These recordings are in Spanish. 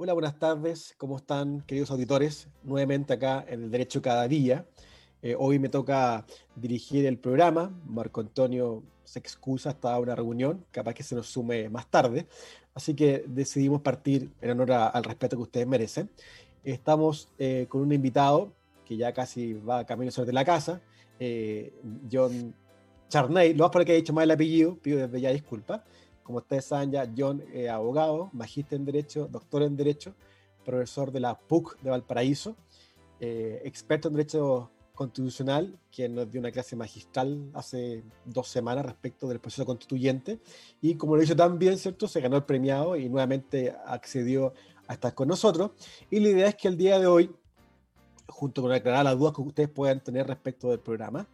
Hola, buenas tardes. ¿Cómo están, queridos auditores? Nuevamente acá en el Derecho Cada Día. Eh, hoy me toca dirigir el programa. Marco Antonio se excusa hasta una reunión, capaz que se nos sume más tarde. Así que decidimos partir en honor al respeto que ustedes merecen. Estamos eh, con un invitado que ya casi va a camino sobre la casa, eh, John Charney. Lo más por que he dicho mal el apellido, pido desde ya disculpas. Como ustedes saben ya, John es abogado, magíster en Derecho, doctor en Derecho, profesor de la PUC de Valparaíso, eh, experto en Derecho Constitucional, quien nos dio una clase magistral hace dos semanas respecto del proceso constituyente. Y como lo he dicho también, ¿cierto? Se ganó el premiado y nuevamente accedió a estar con nosotros. Y la idea es que el día de hoy, junto con aclarar las dudas que ustedes puedan tener respecto del programa,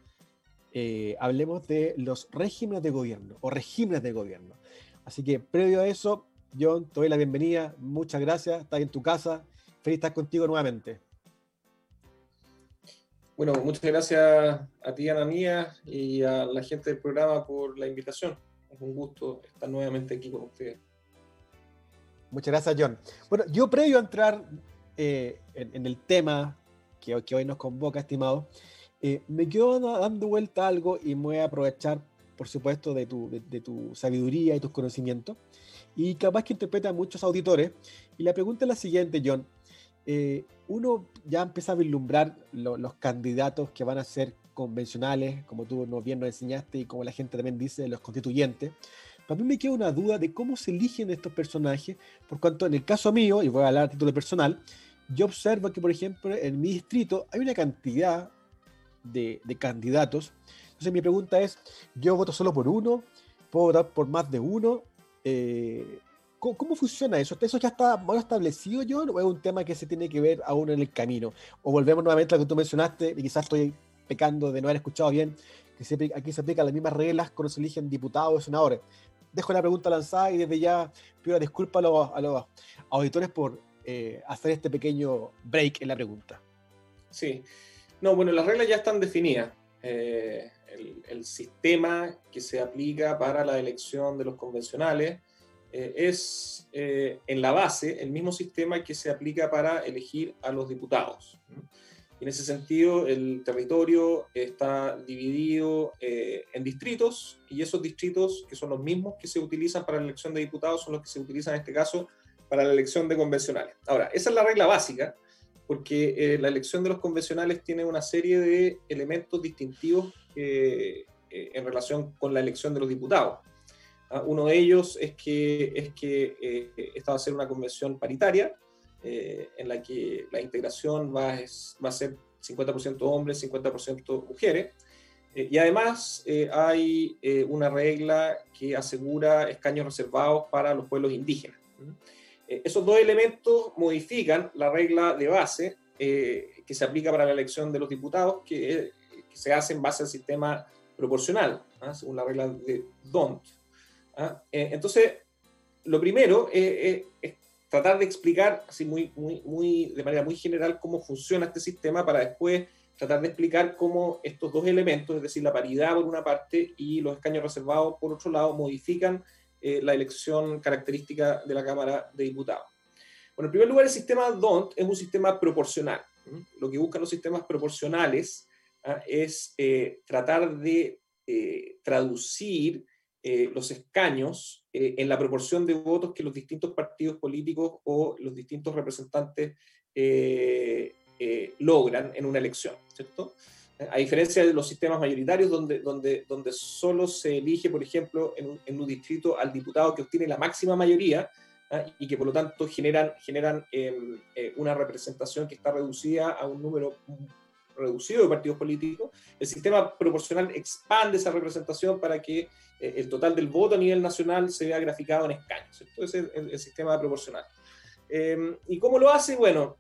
eh, hablemos de los regímenes de gobierno o regímenes de gobierno. Así que previo a eso, John, te doy la bienvenida. Muchas gracias. Estás en tu casa. Feliz estar contigo nuevamente. Bueno, muchas gracias a ti, Ana Mía, y a la gente del programa por la invitación. Es un gusto estar nuevamente aquí con ustedes. Muchas gracias, John. Bueno, yo previo a entrar eh, en, el tema que, que, hoy nos convoca, estimado, eh, me quedo dando vuelta algo y me voy a aprovechar por supuesto, de tu, de, tu sabiduría y tus conocimientos, y capaz que interpreta a muchos auditores. Y la pregunta es la siguiente, John. Eh, uno ya empieza a vislumbrar los candidatos que van a ser convencionales, como tú bien nos enseñaste y como la gente también dice, los constituyentes. Para mí me queda una duda de cómo se eligen estos personajes, por cuanto en el caso mío, y voy a hablar a título personal, yo observo que, por ejemplo, en mi distrito hay una cantidad de, candidatos entonces mi pregunta es, ¿yo voto solo por uno? ¿Puedo votar por más de uno? Eh, ¿cómo, funciona eso? ¿Eso ya está mal establecido, John, o es un tema que se tiene que ver aún en el camino? O volvemos nuevamente a lo que tú mencionaste, y quizás estoy pecando de no haber escuchado bien, que aquí se aplican las mismas reglas cuando se eligen diputados o senadores. Dejo la pregunta lanzada y desde ya pido disculpas a los, auditores por eh, hacer este pequeño break en la pregunta. Sí. No, bueno, las reglas ya están definidas. Eh, el, sistema que se aplica para la elección de los convencionales eh, es eh, en la base el mismo sistema que se aplica para elegir a los diputados. En ese sentido, el territorio está dividido en distritos y esos distritos, que son los mismos que se utilizan para la elección de diputados, son los que se utilizan en este caso para la elección de convencionales. Ahora, esa es la regla básica, porque la elección de los convencionales tiene una serie de elementos distintivos eh, en relación con la elección de los diputados. Ah, uno de ellos es que, es que eh, esta va a ser una convención paritaria, eh, en la que la integración va, va a ser 50% hombres, 50% mujeres. y además hay una regla que asegura escaños reservados para los pueblos indígenas. Esos dos elementos modifican la regla de base que se aplica para la elección de los diputados, que se hace en base al sistema proporcional, ¿ah? según la regla de Don't. ¿ah? Eh, entonces, lo primero es, tratar de explicar así muy, muy, muy, de manera muy general cómo funciona este sistema para después tratar de explicar cómo estos dos elementos, es decir, la paridad por una parte y los escaños reservados por otro lado, modifican eh, la elección característica de la Cámara de Diputados. Bueno, en primer lugar, el sistema DONT es un sistema proporcional. Lo que buscan los sistemas proporcionales ¿ah? es eh, tratar de eh, traducir los escaños en la proporción de votos que los distintos partidos políticos o los distintos representantes logran en una elección, ¿cierto? A diferencia de los sistemas mayoritarios, donde, donde, donde solo se elige, por ejemplo, en un, distrito al diputado que obtiene la máxima mayoría, ¿ah? y que por lo tanto generan, generan em, una representación que está reducida a un número reducido de partidos políticos, el sistema proporcional expande esa representación para que eh, el total del voto a nivel nacional se vea graficado en escaños. Esto es el, sistema proporcional. Em, ¿Y cómo lo hace? Bueno,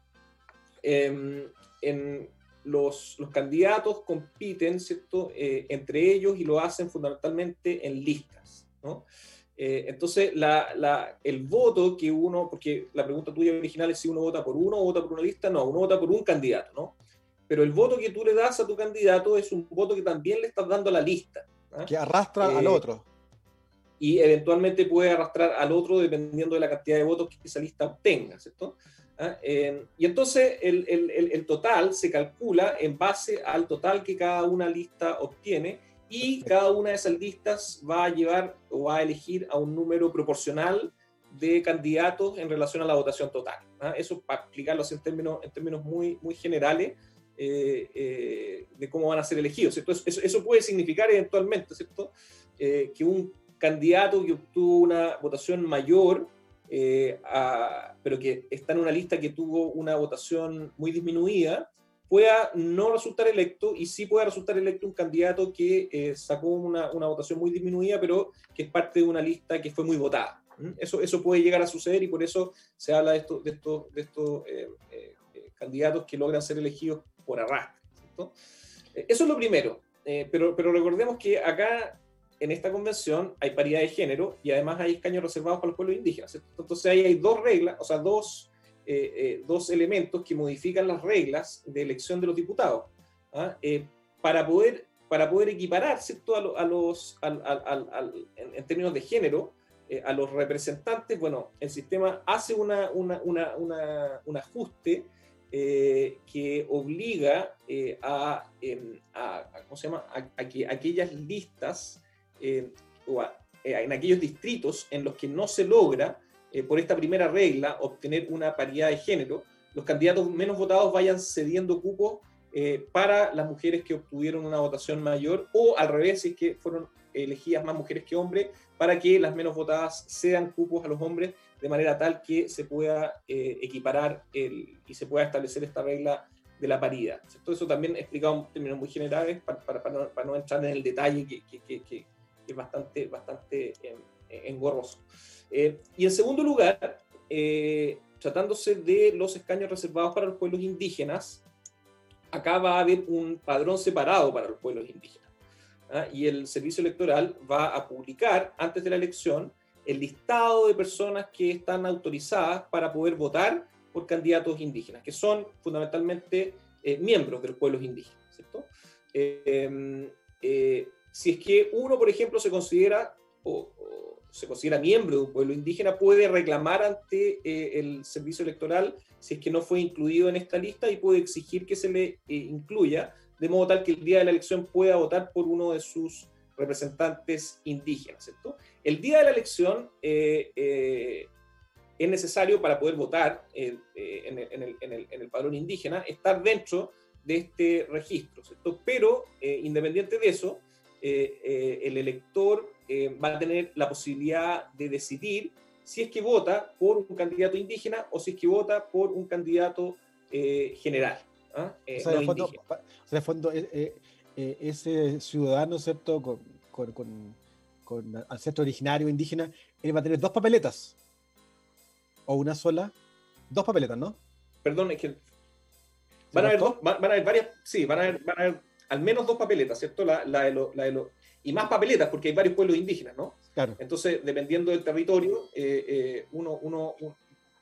em, en los, los, candidatos compiten ¿cierto? Eh, entre ellos y lo hacen fundamentalmente en listas. ¿no? Eh, entonces, la, la, el voto que uno, porque la pregunta tuya original es si uno vota por uno o vota por una lista, no, uno vota por un candidato, ¿no? pero el voto que tú le das a tu candidato es un voto que también le estás dando a la lista. ¿ah? Que arrastra al eh, otro. Y eventualmente puede arrastrar al otro dependiendo de la cantidad de votos que esa lista obtenga, ¿cierto? ¿Ah? y entonces el, el, el, total se calcula en base al total que cada una lista obtiene y cada una de esas listas va a llevar o va a elegir a un número proporcional de candidatos en relación a la votación total. ¿ah? Eso para explicarlo así en términos, en términos muy, muy generales eh, eh, de cómo van a ser elegidos. Eso, eso, puede significar eventualmente ¿cierto? Eh, que un candidato que obtuvo una votación mayor eh, pero que está en una lista que tuvo una votación muy disminuida, pueda no resultar electo y sí pueda resultar electo un candidato que eh, sacó una, una, votación muy disminuida, pero que es parte de una lista que fue muy votada. Eso, eso puede llegar a suceder y por eso se habla de estos de estos, de estos eh, candidatos que logran ser elegidos por arrastre. Eso es lo primero. pero, pero recordemos que acá en esta convención hay paridad de género y además hay escaños reservados para los pueblos indígenas. Entonces ahí hay dos reglas, o sea, dos, eh, eh, dos elementos que modifican las reglas de elección de los diputados ¿ah? eh, para, poder, para poder equiparar ¿cierto? A, los, en, términos de género a los representantes. Bueno, el sistema hace una, una, una, un ajuste que obliga a, em, a, ¿cómo se llama? a, que aquellas listas eh, eh, en aquellos distritos en los que no se logra, eh, por esta primera regla, obtener una paridad de género, los candidatos menos votados vayan cediendo cupos para las mujeres que obtuvieron una votación mayor o al revés, si es que fueron elegidas más mujeres que hombres, para que las menos votadas cedan cupos a los hombres de manera tal que se pueda equiparar el, y se pueda establecer esta regla de la paridad. Todo eso también explicado en términos muy generales para, no, entrar en el detalle que, es bastante, bastante em, engorroso. Eh, y en segundo lugar, eh, tratándose de los escaños reservados para los pueblos indígenas, acá va a haber un padrón separado para los pueblos indígenas. ¿ah? Y el servicio electoral va a publicar antes de la elección el listado de personas que están autorizadas para poder votar por candidatos indígenas, que son fundamentalmente eh, miembros de los pueblos indígenas. ¿cierto? Em, si es que uno, por ejemplo, se considera o, se considera miembro de un pueblo indígena, puede reclamar ante eh, el servicio electoral si es que no fue incluido en esta lista y puede exigir que se le eh, incluya, de modo tal que el día de la elección pueda votar por uno de sus representantes indígenas. ¿cierto? El día de la elección eh, es necesario para poder votar en el, en, el, en, el, padrón indígena estar dentro de este registro, ¿cierto? pero independiente de eso, eh, eh, el elector eh, va a tener la posibilidad de decidir si es que vota por un candidato indígena o si es que vota por un candidato general. ¿ah? o, sea, de fondo, ese ciudadano, ¿cierto? Con, con, con, ancestro originario indígena, él va a tener dos papeletas. O una sola. Dos papeletas, ¿no? Perdón, es que. Van a, haber van, a haber varias. Sí, van a haber, van a haber al menos dos papeletas, ¿cierto? La, la, de lo, y más papeletas, porque hay varios pueblos indígenas, ¿no? Claro. Entonces, dependiendo del territorio, eh, eh, uno, uno,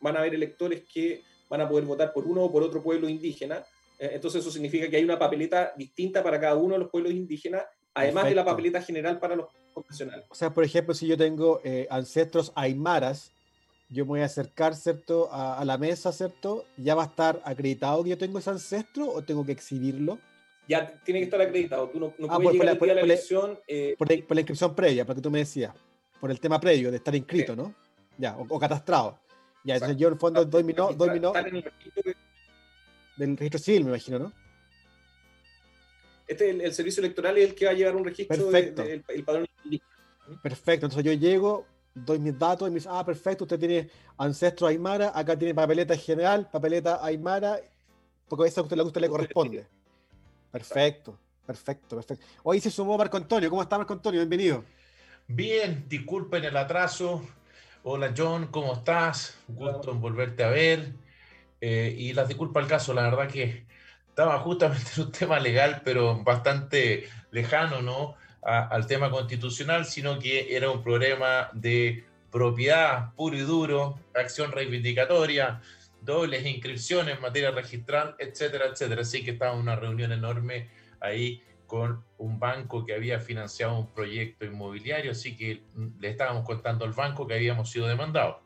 van a haber electores que van a poder votar por uno o por otro pueblo indígena. Eh, entonces, eso significa que hay una papeleta distinta para cada uno de los pueblos indígenas, además de la papeleta general para los profesionales. O sea, por ejemplo, si yo tengo ancestros aymaras, yo me voy a acercar, ¿cierto?, a, a, la mesa, ¿cierto? ¿Ya va a estar acreditado que yo tengo ese ancestro o tengo que exhibirlo? Ya tiene que estar acreditado. Tú no, no ah, puedes llegar por, la, elección. Eh, por, la, inscripción previa, porque tú me decías. Por el tema previo de estar inscrito, ¿no? Ya, o, catastrado. Ya, entonces yo en el fondo doy mi, no, doy mi no, del registro civil, me imagino, ¿no? Este, el, el, servicio electoral es el que va a llevar un registro del de, el padrón Perfecto, entonces yo llego, doy mis datos y me dice, ah, perfecto, usted tiene ancestro Aymara, acá tiene papeleta general, papeleta Aymara, porque a eso a usted, a usted le corresponde. Perfecto, perfecto, perfecto. Hoy se sumó Marco Antonio. ¿Cómo está Marco Antonio? Bienvenido. Bien, disculpen el atraso. Hola John, ¿cómo estás? Gusto en volverte a ver. Eh, y las disculpas al caso, la verdad que estaba justamente en un tema legal, pero bastante lejano, ¿no? al tema constitucional, sino que era un problema de propiedad puro y duro, acción reivindicatoria, dobles inscripciones en materia registral, etcétera, etcétera. Así que estaba una reunión enorme ahí con un banco que había financiado un proyecto inmobiliario, así que le estábamos contando al banco que habíamos sido demandados.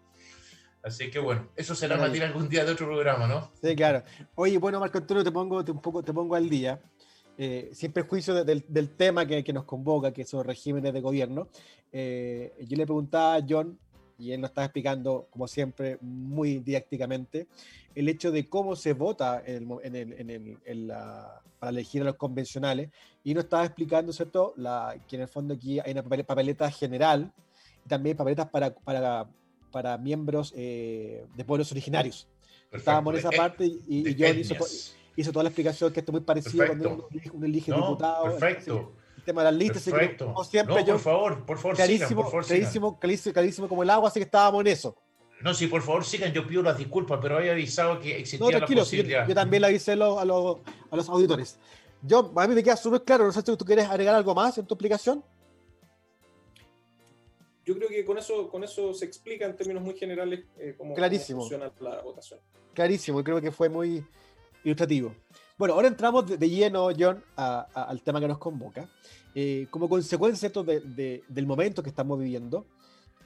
Así que bueno, eso será materia algún día de otro programa, ¿no? Sí, claro. Oye, bueno, Marco Antonio, te pongo, un poco, te pongo al día. Eh, sin perjuicio del, tema que, nos convoca, que son regímenes de gobierno. Eh, yo le preguntaba a John, y él nos está explicando, como siempre, muy didácticamente, el hecho de cómo se vota en para elegir a los convencionales, y nos estaba explicando, ¿cierto?, la, que en el fondo aquí hay una papeleta general, y también papeletas para, para para miembros eh, de pueblos originarios. Estábamos en esa parte y, yo hizo, toda la explicación que esto es muy parecido cuando uno, elige diputado. Perfecto. El, tema de las listas. Perfecto. como siempre, yo, por favor, por favor, clarísimo, por favor, clarísimo, clarísimo, como el agua, así que estábamos en eso. No, sí, por favor, sigan, yo pido las disculpas, pero había avisado que existía la posibilidad. yo, también le avisé a los, a los, auditores. Yo, a mí me queda súper claro, no sé si tú quieres agregar algo más en tu explicación yo creo que con eso, con eso se explica en términos muy generales eh, cómo, funciona la votación. Clarísimo, creo que fue muy ilustrativo. Bueno, ahora entramos de, lleno, John, al tema que nos convoca. Eh, como consecuencia de, del momento que estamos viviendo,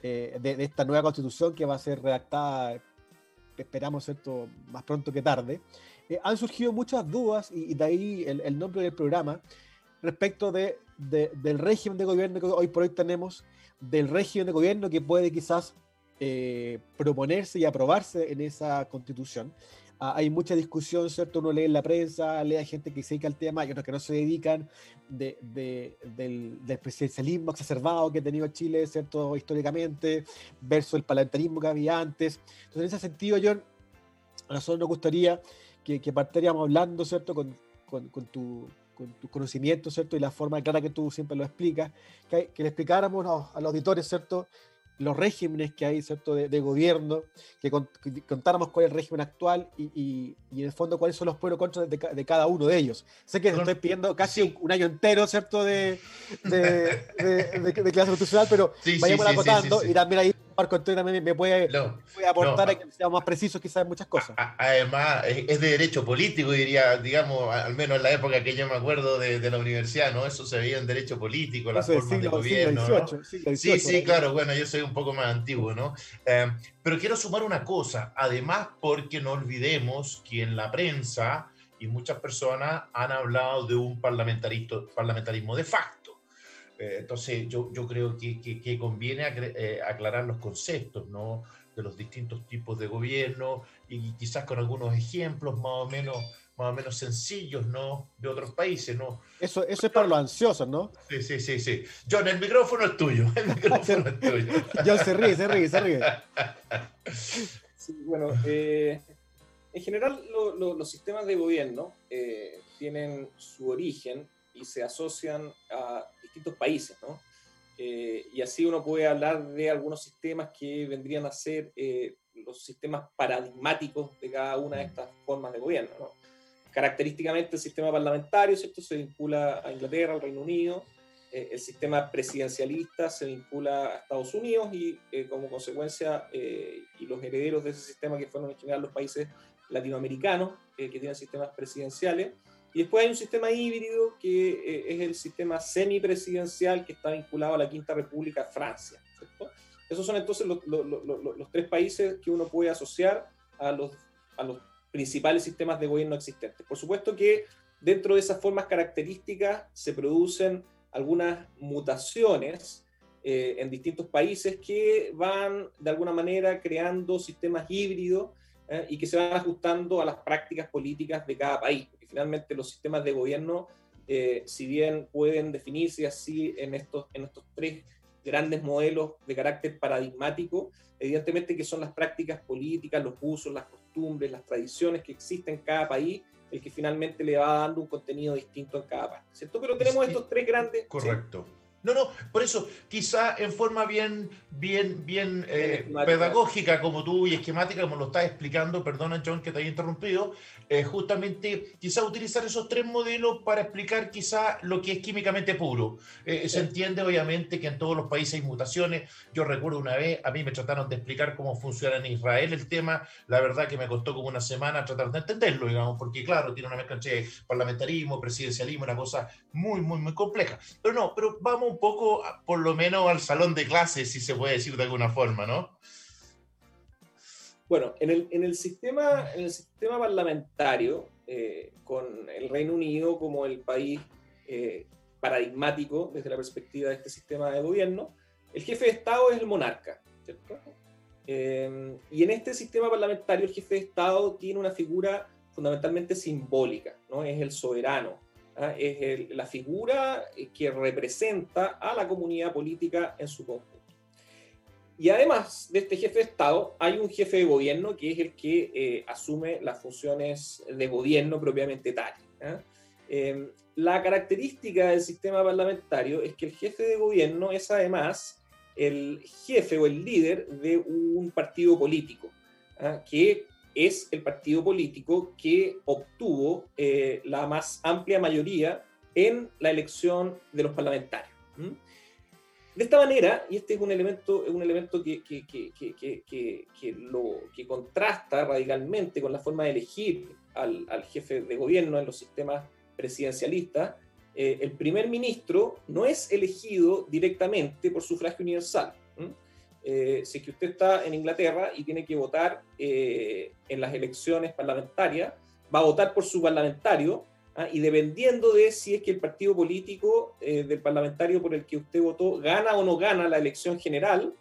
eh, de, esta nueva constitución que va a ser redactada, esperamos, ¿cierto?, más pronto que tarde, han surgido muchas dudas y, de ahí el, el, nombre del programa respecto de, del régimen de gobierno que hoy por hoy tenemos del régimen de gobierno que puede quizás eh, proponerse y aprobarse en esa constitución. Ah, hay mucha discusión, ¿cierto? Uno lee en la prensa, lee a gente que se dedica al tema y otros que no se dedican de, del, presidencialismo exacerbado que ha tenido Chile, ¿cierto? Históricamente, versus el parlamentarismo que había antes. Entonces, en ese sentido, John, a nosotros nos gustaría que, que partiéramos hablando, ¿cierto? Con, con, con tu, con ¿cierto? Y la forma clara que tú siempre lo explicas, que, le explicáramos a, los auditores, ¿cierto? Los regímenes que hay, ¿cierto? De, gobierno, que, contáramos cuál es el régimen actual y, en el fondo cuáles son los pueblos contra de, cada uno de ellos. Sé que estoy pidiendo casi un, año entero, ¿cierto? De, de, clase constitucional, pero vayamos acotando y también ahí Marco Antonio también me puede, aportar a que seamos más precisos quizás en muchas cosas. Además, es de derecho político, diría, digamos, al menos en la época que yo me acuerdo de, la universidad, ¿no? Eso se veía en derecho político, las formas de gobierno. sí, sí, claro, bueno, yo soy un poco más antiguo, ¿no? Eh, pero quiero sumar una cosa, además porque no olvidemos que en la prensa y muchas personas han hablado de un parlamentarismo de facto eh, entonces, yo, yo creo que, que, conviene eh, aclarar los conceptos ¿no? de los distintos tipos de gobierno y quizás con algunos ejemplos más o menos más o menos sencillos, ¿no? De otros países, ¿no? Eso, eso es para los ansiosos, ¿no? Sí, sí, sí, sí. John, el micrófono es tuyo. El micrófono es tuyo. John se ríe, se ríe, se ríe. Sí, bueno, eh, en general los sistemas de gobierno tienen su origen y se asocian a distintos países, ¿no? Eh, y así uno puede hablar de algunos sistemas que vendrían a ser eh, los sistemas paradigmáticos de cada una de mm. estas formas de gobierno. ¿no? Característicamente el sistema parlamentario ¿cierto? se vincula a Inglaterra, al Reino Unido, eh, el sistema presidencialista se vincula a Estados Unidos y como consecuencia y los herederos de ese sistema que fueron en general los países latinoamericanos que tienen sistemas presidenciales, y después hay un sistema híbrido que eh, es el sistema semipresidencial que está vinculado a la Quinta República, Francia. Esos son entonces los, tres países que uno puede asociar a los, a los principales sistemas de gobierno existentes. Por supuesto que dentro de esas formas características se producen algunas mutaciones eh, en distintos países que van de alguna manera creando sistemas híbridos eh, y que se van ajustando a las prácticas políticas de cada país finalmente los sistemas de gobierno, eh, si bien pueden definirse así en estos, en estos tres grandes modelos de carácter paradigmático, evidentemente que son las prácticas políticas, los usos, las costumbres, las tradiciones que existen en cada país, el que finalmente le va dando un contenido distinto en cada parte, ¿cierto? Pero tenemos estos tres grandes... Correcto. No, no, por eso, quizá en forma bien, bien, bien eh, pedagógica como tú y esquemática como lo estás explicando, perdona John que te haya interrumpido, eh, justamente quizá utilizar esos tres modelos para explicar quizá lo que es químicamente puro. Eh, se entiende obviamente que en todos los países hay mutaciones. Yo recuerdo una vez, a mí me trataron de explicar cómo funciona en Israel el tema, la verdad que me costó como una semana tratar de entenderlo, digamos, porque claro, tiene una mezcla entre parlamentarismo, presidencialismo, una cosa muy, muy, muy compleja. Pero no, pero vamos un poco, por lo menos, al salón de clases, si se puede decir de alguna forma, ¿no? Bueno, en el, en el, sistema, el sistema parlamentario, eh, con el Reino Unido como el país eh, paradigmático desde la perspectiva de este sistema de gobierno, el jefe de Estado es el monarca, ¿cierto? Eh, y en este sistema parlamentario el jefe de Estado tiene una figura fundamentalmente simbólica, ¿no? Es el soberano, ¿ah? es la figura que representa a la comunidad política en su conjunto. Y además de este jefe de Estado, hay un jefe de gobierno que es el que eh, asume las funciones de gobierno propiamente tal. Em, la característica del sistema parlamentario es que el jefe de gobierno es además el jefe o el líder de un partido político, que es el partido político que obtuvo eh, la más amplia mayoría en la elección de los parlamentarios. De esta manera, y este es un elemento, un elemento que, que, que, que, que contrasta radicalmente con la forma de elegir al, al jefe de gobierno en los sistemas presidencialistas, eh, el primer ministro no es elegido directamente por sufragio universal. Eh, si es que usted está en Inglaterra y tiene que votar eh, en las elecciones parlamentarias, va a votar por su parlamentario ¿ah? y dependiendo de si es que el partido político eh, del parlamentario por el que usted votó gana o no gana la elección general,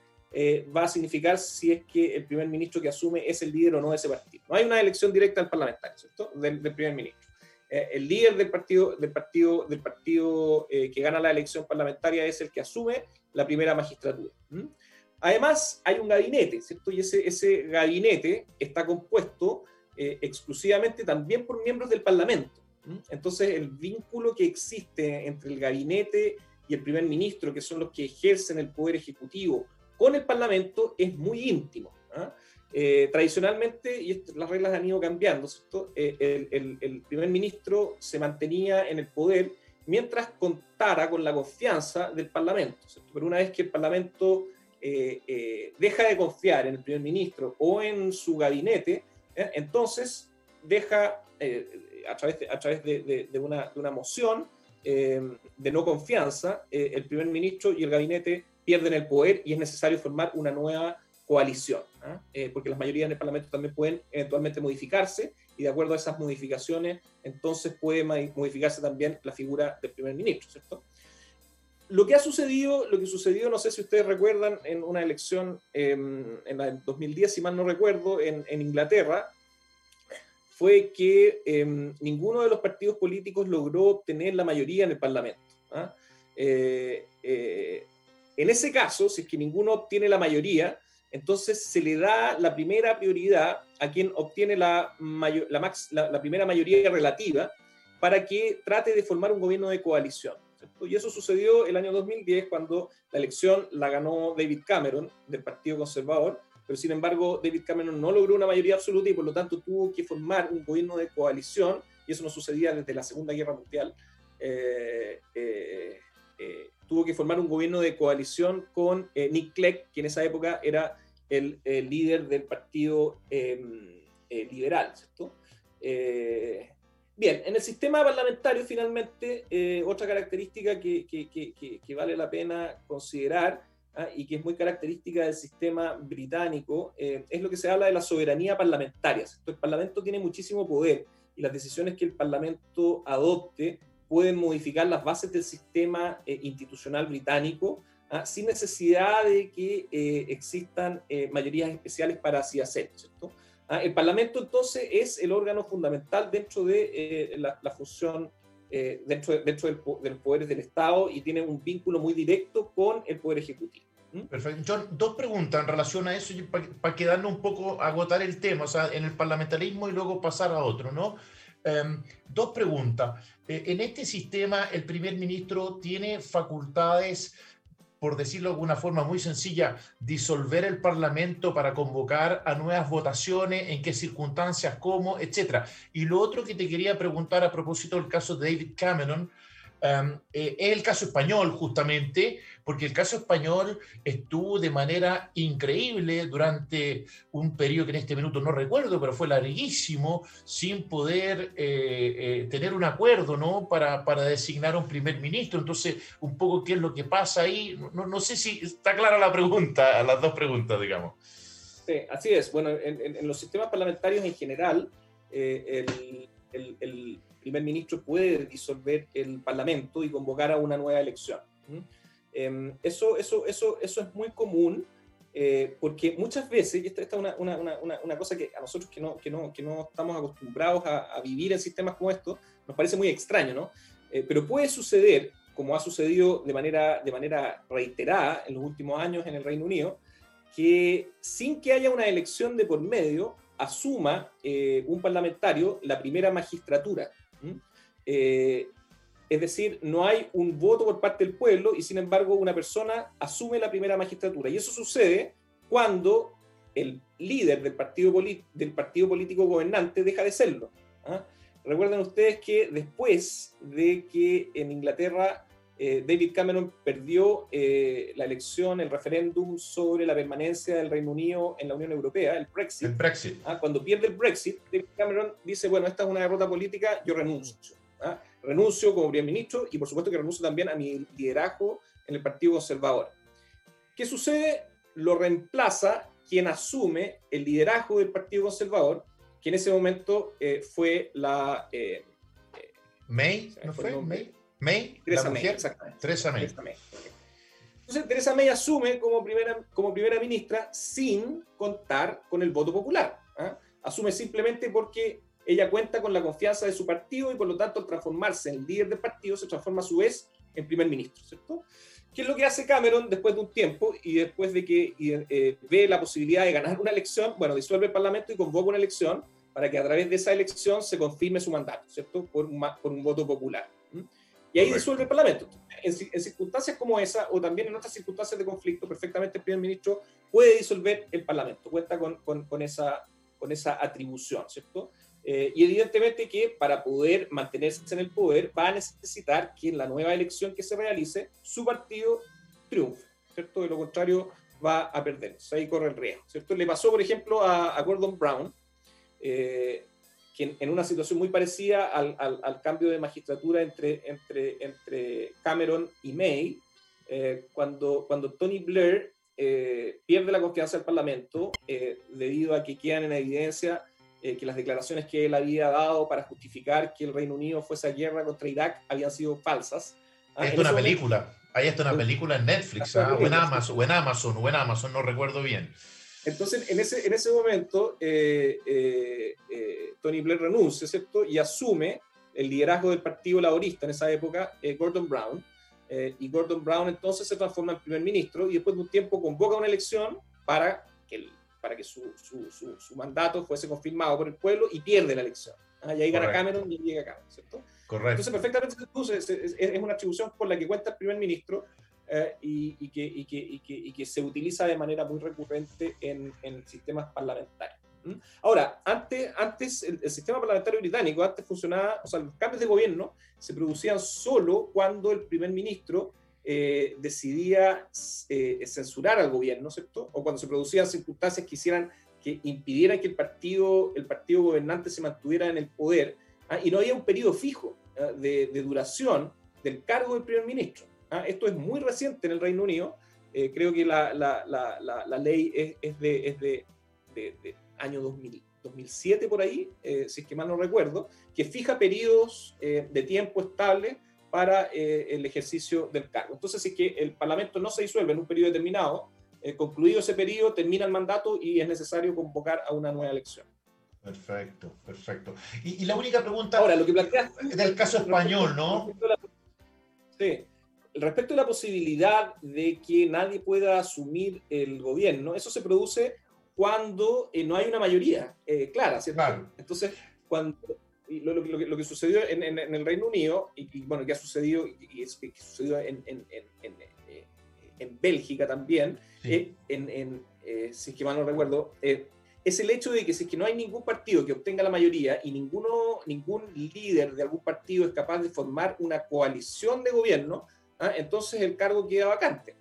va a significar si es que el primer ministro que asume es el líder o no de ese partido. No hay una elección directa al parlamentario, ¿cierto? Del, primer ministro. el líder del partido, del partido, del partido que gana la elección parlamentaria es el que asume la primera magistratura. Además, hay un gabinete, ¿cierto? Y ese, gabinete está compuesto eh, exclusivamente también por miembros del Parlamento. Entonces, el vínculo que existe entre el gabinete y el primer ministro, que son los que ejercen el poder ejecutivo, con el Parlamento es muy íntimo. ¿ah? Eh, tradicionalmente, y las reglas han ido cambiando, ¿cierto? Eh, el, el, primer ministro se mantenía en el poder mientras contara con la confianza del Parlamento. ¿cierto? Pero una vez que el Parlamento eh, eh, deja de confiar en el primer ministro o en su gabinete, ¿eh? entonces deja, a través, de, a de, una, una, moción de no confianza, el primer ministro y el gabinete pierden el poder y es necesario formar una nueva coalición, ¿ah? porque las mayorías en el Parlamento también pueden eventualmente modificarse y de acuerdo a esas modificaciones, entonces puede modificarse también la figura del primer ministro, ¿cierto? Lo que ha sucedido, lo que sucedió, no sé si ustedes recuerdan, en una elección em, en la 2010, si mal no recuerdo, en, Inglaterra, fue que em, ninguno de los partidos políticos logró obtener la mayoría en el Parlamento. ¿ah? Eh, eh, en ese caso, si es que ninguno obtiene la mayoría, entonces se le da la primera prioridad a quien obtiene la, la primera mayoría relativa para que trate de formar un gobierno de coalición. Y eso sucedió el año 2010 cuando la elección la ganó David Cameron del Partido Conservador, pero sin embargo David Cameron no logró una mayoría absoluta y por lo tanto tuvo que formar un gobierno de coalición, y eso no sucedía desde la Segunda Guerra Mundial. Eh, eh, eh, tuvo que formar un gobierno de coalición con Nick Clegg, que en esa época era el, líder del Partido em, Liberal, ¿cierto? Bien, en el sistema parlamentario, finalmente, eh, otra característica que, vale la pena considerar ¿ah? y que es muy característica del sistema británico eh, es lo que se habla de la soberanía parlamentaria. El Parlamento tiene muchísimo poder y las decisiones que el Parlamento adopte pueden modificar las bases del sistema eh, institucional británico ¿ah? sin necesidad de que existan mayorías especiales para así hacerlo. ¿cierto? Ah, el Parlamento entonces es el órgano fundamental dentro de eh, la, función, eh, dentro, dentro de los poderes del Estado y tiene un vínculo muy directo con el Poder Ejecutivo. ¿Mm? Perfecto. John, dos preguntas en relación a eso, para, quedarnos un poco, agotar el tema, o sea, en el parlamentarismo y luego pasar a otro, ¿no? Em, dos preguntas. Eh, en este sistema, el primer ministro tiene facultades por decirlo de alguna forma muy sencilla, disolver el Parlamento para convocar a nuevas votaciones, en qué circunstancias, cómo, etcétera. Y lo otro que te quería preguntar a propósito del caso de David Cameron, um, eh, es el caso español justamente, porque el caso español estuvo de manera increíble durante un periodo que en este minuto no recuerdo, pero fue larguísimo, sin poder eh, eh, tener un acuerdo ¿no? para, para designar un primer ministro. Entonces, un poco qué es lo que pasa ahí. No, no sé si está clara la pregunta, las dos preguntas, digamos. Sí, así es. Bueno, en, en, los sistemas parlamentarios en general, eh, el, el, primer ministro puede disolver el parlamento y convocar a una nueva elección. Em, eso, eso, eso, eso es muy común eh, porque muchas veces, y esta, es una, una, una, una, cosa que a nosotros que no, que no, que no estamos acostumbrados a, a, vivir en sistemas como estos, nos parece muy extraño, ¿no? Eh, pero puede suceder, como ha sucedido de manera, de manera reiterada en los últimos años en el Reino Unido, que sin que haya una elección de por medio, asuma eh, un parlamentario la primera magistratura. Eh, es decir, no hay un voto por parte del pueblo y sin embargo una persona asume la primera magistratura. Y eso sucede cuando el líder del partido, del partido político gobernante deja de serlo. ¿ah? Recuerden ustedes que después de que en Inglaterra eh, David Cameron perdió eh, la elección, el referéndum sobre la permanencia del Reino Unido en la Unión Europea, el Brexit. El Brexit. ¿ah? Cuando pierde el Brexit, David Cameron dice, bueno, esta es una derrota política, yo renuncio. ¿Ah? renuncio como primer ministro y por supuesto que renuncio también a mi liderazgo en el Partido Conservador. ¿Qué sucede? Lo reemplaza quien asume el liderazgo del Partido Conservador, que en ese momento eh, fue la... Eh, eh May, ¿no fue? May. May, Teresa May, exactamente. Teresa May. Entonces, Teresa May asume como primera, como primera ministra sin contar con el voto popular. ¿ah? Asume simplemente porque ella cuenta con la confianza de su partido y por lo tanto al transformarse en líder del partido se transforma a su vez en primer ministro, ¿cierto? ¿Qué es lo que hace Cameron después de un tiempo y después de que eh, ve la posibilidad de ganar una elección? Bueno, disuelve el Parlamento y convoca una elección para que a través de esa elección se confirme su mandato, ¿cierto? Por un, por un voto popular. Y ahí disuelve el Parlamento. En, en, circunstancias como esa, o también en otras circunstancias de conflicto, perfectamente el primer ministro puede disolver el Parlamento, cuenta con, con, con esa, con esa atribución, ¿cierto? Eh, y evidentemente que para poder mantenerse en el poder va a necesitar que en la nueva elección que se realice su partido triunfe, ¿cierto? De lo contrario va a perder. ahí corre el riesgo, ¿cierto? Le pasó, por ejemplo, a, Gordon Brown, eh, que en, una situación muy parecida al, al, cambio de magistratura entre, entre, entre Cameron y May, eh, cuando, cuando Tony Blair pierde la confianza del Parlamento debido a que quedan en evidencia eh, que las declaraciones que él había dado para justificar que el Reino Unido fuese a guerra contra Irak habían sido falsas. Hay ah, una película, hay hasta una película en Netflix, ¿ah? o, en Amazon, o en Amazon, o en Amazon, no recuerdo bien. Entonces, en ese, en ese momento, eh, eh, Tony Blair renuncia, ¿cierto? Y asume el liderazgo del Partido Laborista en esa época, Gordon Brown. y Gordon Brown entonces se transforma en primer ministro y después de un tiempo convoca una elección para que el para que su, su, su, mandato fuese confirmado por el pueblo y pierde la elección. Ah, y ahí gana Cameron y llega Cameron, ¿cierto? Correcto. Entonces, perfectamente es, es, es, una atribución por la que cuenta el primer ministro eh, y, y, que, y, que, y, que, y, que, se utiliza de manera muy recurrente en, en sistemas parlamentarios. Ahora, antes, antes el, el, sistema parlamentario británico antes funcionaba, o sea, los cambios de gobierno se producían solo cuando el primer ministro eh, decidía eh, censurar al gobierno, ¿cierto? O cuando se producían circunstancias que hicieran que impidieran que el partido, el partido gobernante se mantuviera en el poder, ¿ah? y no había un periodo fijo ¿ah? de, duración del cargo del primer ministro. ¿ah? Esto es muy reciente en el Reino Unido, eh, creo que la, ley es, de, es de, de, año 2000, 2007 por ahí, si es que mal no recuerdo, que fija periodos de tiempo estables para eh, el ejercicio del cargo. Entonces, si es que el Parlamento no se disuelve en un periodo determinado, eh, concluido ese periodo, termina el mandato y es necesario convocar a una nueva elección. Perfecto, perfecto. Y, la única pregunta Ahora, lo que planteas, del caso español, ¿no? Respecto la, sí, respecto a la posibilidad de que nadie pueda asumir el gobierno, eso se produce cuando eh, no hay una mayoría clara, ¿cierto? Claro. Entonces, cuando lo, que sucedió en, el Reino Unido, y, bueno, que ha sucedido, y, es, que sucedió en, Bélgica también, eh, en, eh, si es que mal no recuerdo, eh, es el hecho de que si es que no hay ningún partido que obtenga la mayoría y ninguno, ningún líder de algún partido es capaz de formar una coalición de gobierno, ¿ah? entonces el cargo queda vacante,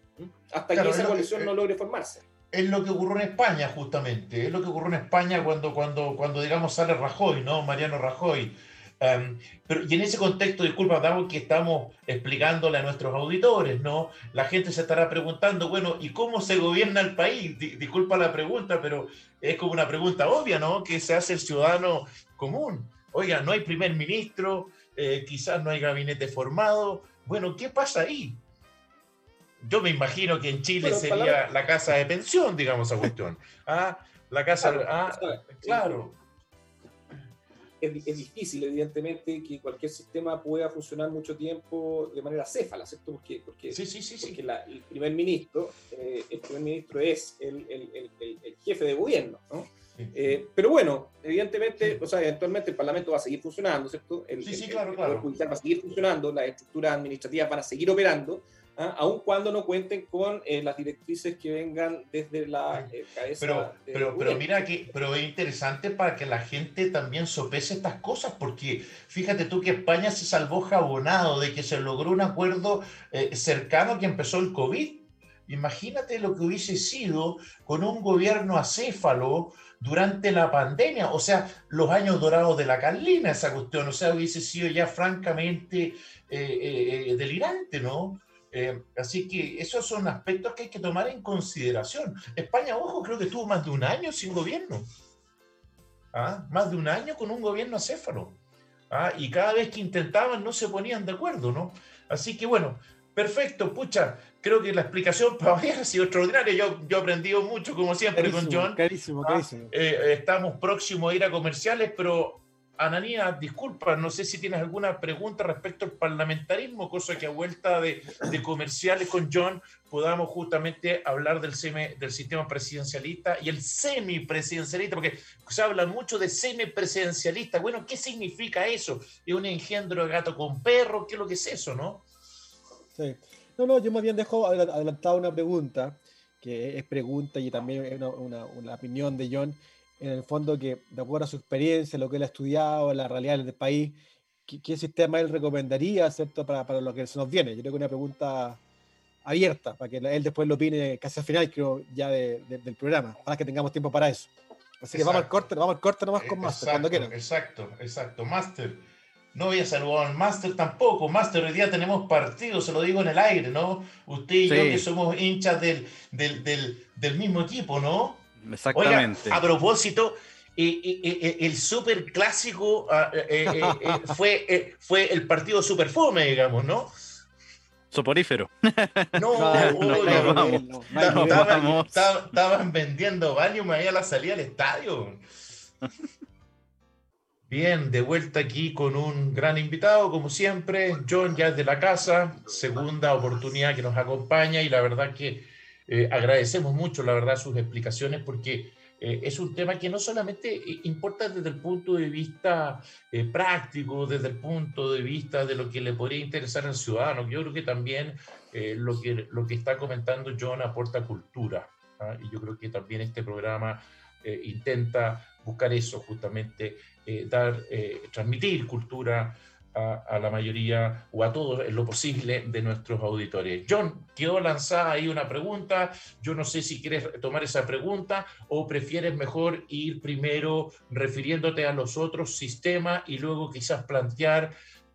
hasta que esa coalición no logre formarse es lo que ocurrió en España, justamente. Es lo que ocurrió en España cuando, cuando, cuando digamos, sale Rajoy, ¿no? Mariano Rajoy. Em, pero, y en ese contexto, disculpa, damos que estamos explicándole a nuestros auditores, ¿no? La gente se estará preguntando, bueno, ¿y cómo se gobierna el país? disculpa la pregunta, pero es como una pregunta obvia, ¿no? Que se hace el ciudadano común. Oiga, no hay primer ministro, eh, quizás no hay gabinete formado. Bueno, ¿qué pasa ahí? Yo me imagino que en Chile sería la casa de pensión, digamos, a cuestión. Ah, la casa, ah, claro. Es, difícil, evidentemente, que cualquier sistema pueda funcionar mucho tiempo de manera céfala, ¿cierto? Porque, porque, sí, sí, sí, porque el primer ministro, eh, el primer ministro es el, el, el, jefe de gobierno, ¿no? Eh, pero bueno, evidentemente, o sea, eventualmente el Parlamento va a seguir funcionando, ¿cierto? El, sí, sí, claro, claro. Poder Judicial va a seguir funcionando, las estructuras administrativas van a seguir operando, ¿ah? aun cuando no cuenten con eh, las directrices que vengan desde la eh, cabeza. Pero, pero, pero mira que pero es interesante para que la gente también sopese estas cosas, porque fíjate tú que España se salvó jabonado de que se logró un acuerdo eh, cercano que empezó el COVID. Imagínate lo que hubiese sido con un gobierno acéfalo durante la pandemia, o sea, los años dorados de la Carlina, esa cuestión, o sea, hubiese sido ya francamente delirante, ¿no? Eh, así que esos son aspectos que hay que tomar en consideración. España, ojo, creo que tuvo más de un año sin gobierno. ¿Ah? Más de un año con un gobierno acéfalo. ¿Ah? Y cada vez que intentaban no se ponían de acuerdo, ¿no? Así que bueno, perfecto, pucha, creo que la explicación para hoy ha sido extraordinaria. Yo, yo he aprendido mucho, como siempre, con John. Carísimo, carísimo. Ah, eh, estamos próximos a ir a comerciales, pero Ananía, disculpa, no sé si tienes alguna pregunta respecto al parlamentarismo, cosa que a vuelta de, comerciales con John podamos justamente hablar del, del sistema presidencialista y el semipresidencialista, porque se habla mucho de semipresidencialista. Bueno, ¿qué significa eso? ¿Es un engendro de gato con perro? ¿Qué es lo que es eso, no? Sí. No, no, yo más bien dejo adelantado una pregunta, que es pregunta y también una, una opinión de John en el fondo que, de acuerdo a su experiencia, lo que él ha estudiado, la realidad del país, ¿qué, sistema él recomendaría ¿cierto? Para, para, lo que se nos viene? Yo creo que una pregunta abierta, para que él después lo opine casi al final, creo, ya del programa, para que tengamos tiempo para eso. Así que vamos al corte, vamos al corte nomás con Master, cuando quieran. Exacto, exacto. Master, no voy a saludar al Master tampoco. Master, hoy día tenemos partido, se lo digo en el aire, ¿no? Usted y yo que somos hinchas del, del, del, del mismo equipo, ¿no? Exactamente. a propósito, el super clásico ah, eh, eh, eh, fue, fue el partido super fome, digamos, ¿no? Soporífero. No, no, estaban vendiendo Valium ahí a la salida del estadio. Bien, de vuelta aquí con un gran invitado, como siempre. John ya es de la casa, segunda oportunidad que nos acompaña y la verdad que eh, agradecemos mucho, la verdad, sus explicaciones porque eh, es un tema que no solamente eh, importa desde el punto de vista práctico, desde el punto de vista de lo que le podría interesar al ciudadano, yo creo que también lo, que, lo que está comentando John aporta cultura. ¿ah? Y yo creo que también este programa intenta buscar eso, justamente, dar, transmitir cultura a, la mayoría o a todos en lo posible de nuestros auditores. John, quedó lanzada ahí una pregunta. Yo no sé si quieres tomar esa pregunta o prefieres mejor ir primero refiriéndote a los otros sistemas y luego quizás plantear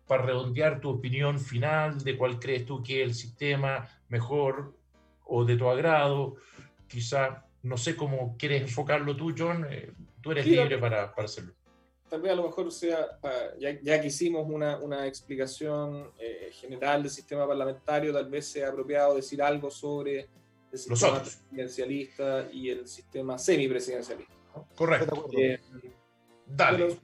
para redondear tu opinión final de cuál crees tú que es el sistema mejor o de tu agrado. Quizá, no sé cómo quieres enfocarlo tú, John. Eh, tú eres libre para, para hacerlo tal vez a lo mejor sea, ya, que hicimos una, una explicación eh, general del sistema parlamentario, tal vez sea apropiado decir algo sobre el sistema presidencialista y el sistema semipresidencialista. Correcto. Eh, Dale.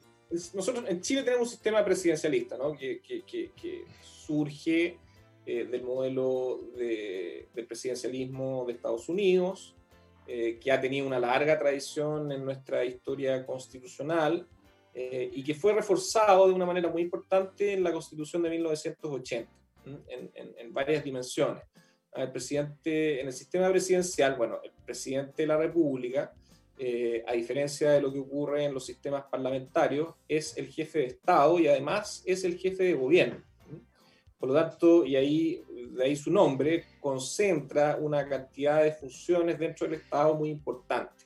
nosotros en Chile tenemos un sistema presidencialista ¿no? que, que, que, surge eh, del modelo de, del presidencialismo de Estados Unidos, que ha tenido una larga tradición en nuestra historia constitucional y que fue reforzado de una manera muy importante en la Constitución de 1980, en, en, varias dimensiones. El presidente, en el sistema presidencial, bueno, el presidente de la República, a diferencia de lo que ocurre en los sistemas parlamentarios, es el jefe de Estado y además es el jefe de gobierno. Por lo tanto, y ahí, de ahí su nombre, concentra una cantidad de funciones dentro del Estado muy importante.